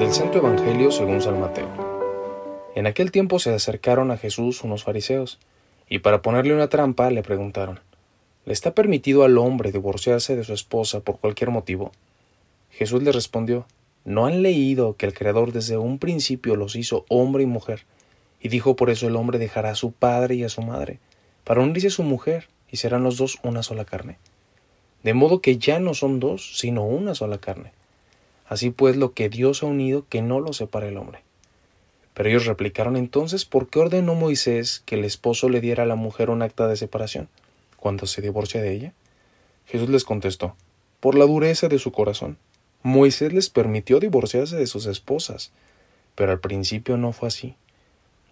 Del Santo Evangelio según San Mateo. En aquel tiempo se acercaron a Jesús unos fariseos, y para ponerle una trampa le preguntaron, ¿Le está permitido al hombre divorciarse de su esposa por cualquier motivo? Jesús les respondió, ¿no han leído que el Creador desde un principio los hizo hombre y mujer? Y dijo por eso el hombre dejará a su padre y a su madre, para unirse a su mujer, y serán los dos una sola carne. De modo que ya no son dos, sino una sola carne. Así pues, lo que Dios ha unido, que no lo separe el hombre. Pero ellos replicaron entonces, ¿por qué ordenó Moisés que el esposo le diera a la mujer un acta de separación cuando se divorcia de ella? Jesús les contestó, por la dureza de su corazón. Moisés les permitió divorciarse de sus esposas, pero al principio no fue así.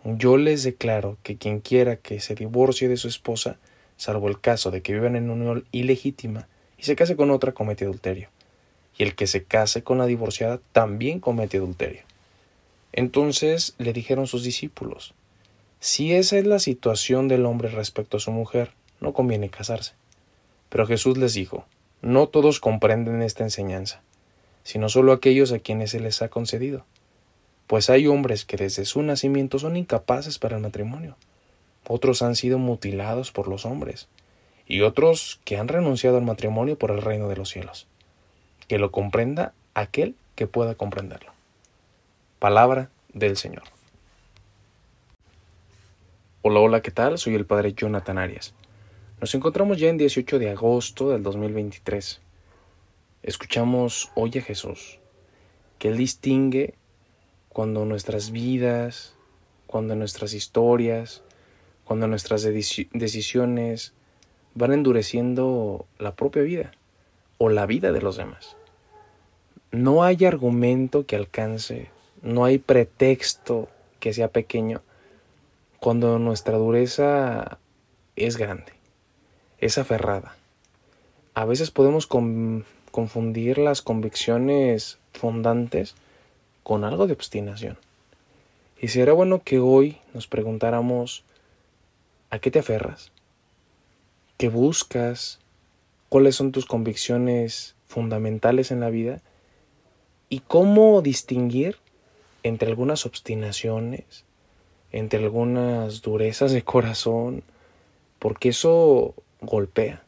Yo les declaro que quien quiera que se divorcie de su esposa, salvo el caso de que vivan en unión ilegítima y se case con otra, comete adulterio y el que se case con la divorciada también comete adulterio. Entonces le dijeron sus discípulos, si esa es la situación del hombre respecto a su mujer, no conviene casarse. Pero Jesús les dijo, no todos comprenden esta enseñanza, sino solo aquellos a quienes se les ha concedido. Pues hay hombres que desde su nacimiento son incapaces para el matrimonio, otros han sido mutilados por los hombres, y otros que han renunciado al matrimonio por el reino de los cielos que lo comprenda aquel que pueda comprenderlo. Palabra del Señor. Hola, hola, ¿qué tal? Soy el Padre Jonathan Arias. Nos encontramos ya en 18 de agosto del 2023. Escuchamos hoy a Jesús, que Él distingue cuando nuestras vidas, cuando nuestras historias, cuando nuestras decisiones van endureciendo la propia vida o la vida de los demás. No hay argumento que alcance, no hay pretexto que sea pequeño cuando nuestra dureza es grande, es aferrada. A veces podemos confundir las convicciones fundantes con algo de obstinación. Y será bueno que hoy nos preguntáramos ¿a qué te aferras? ¿Qué buscas? ¿Cuáles son tus convicciones fundamentales en la vida? y cómo distinguir entre algunas obstinaciones, entre algunas durezas de corazón, porque eso golpea,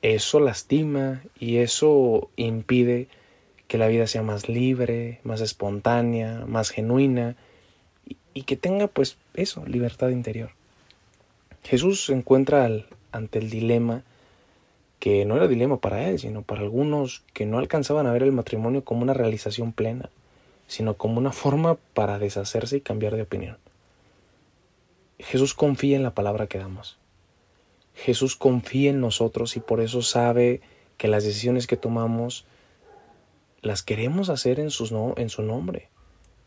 eso lastima y eso impide que la vida sea más libre, más espontánea, más genuina y, que tenga pues eso, libertad interior. Jesús encuentra ante el dilema que no era dilema para él, sino para algunos que no alcanzaban a ver el matrimonio como una realización plena, sino como una forma para deshacerse y cambiar de opinión. Jesús confía en la palabra que damos. Jesús confía en nosotros y por eso sabe que las decisiones que tomamos las queremos hacer en, sus no, en su nombre,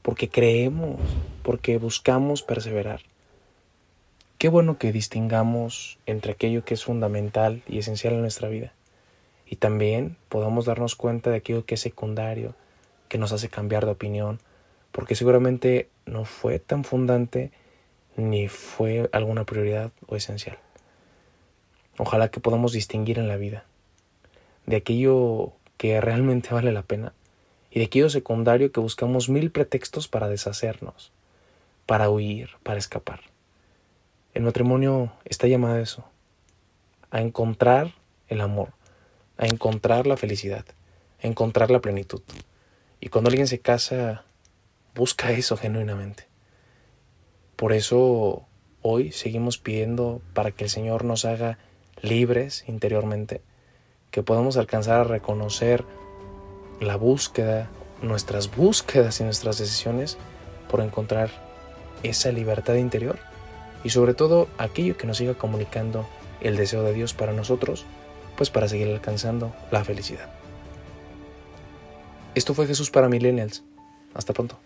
porque creemos, porque buscamos perseverar. Qué bueno que distingamos entre aquello que es fundamental y esencial en nuestra vida y también podamos darnos cuenta de aquello que es secundario, que nos hace cambiar de opinión, porque seguramente no fue tan fundante ni fue alguna prioridad o esencial. Ojalá que podamos distinguir en la vida de aquello que realmente vale la pena y de aquello secundario que buscamos mil pretextos para deshacernos, para huir, para escapar. El matrimonio está llamado a eso, a encontrar el amor, a encontrar la felicidad, a encontrar la plenitud. Y cuando alguien se casa, busca eso genuinamente. Por eso hoy seguimos pidiendo para que el Señor nos haga libres interiormente, que podamos alcanzar a reconocer la búsqueda, nuestras búsquedas y nuestras decisiones por encontrar esa libertad interior y sobre todo aquello que nos siga comunicando el deseo de Dios para nosotros, pues para seguir alcanzando la felicidad. Esto fue Jesús para Millennials. Hasta pronto.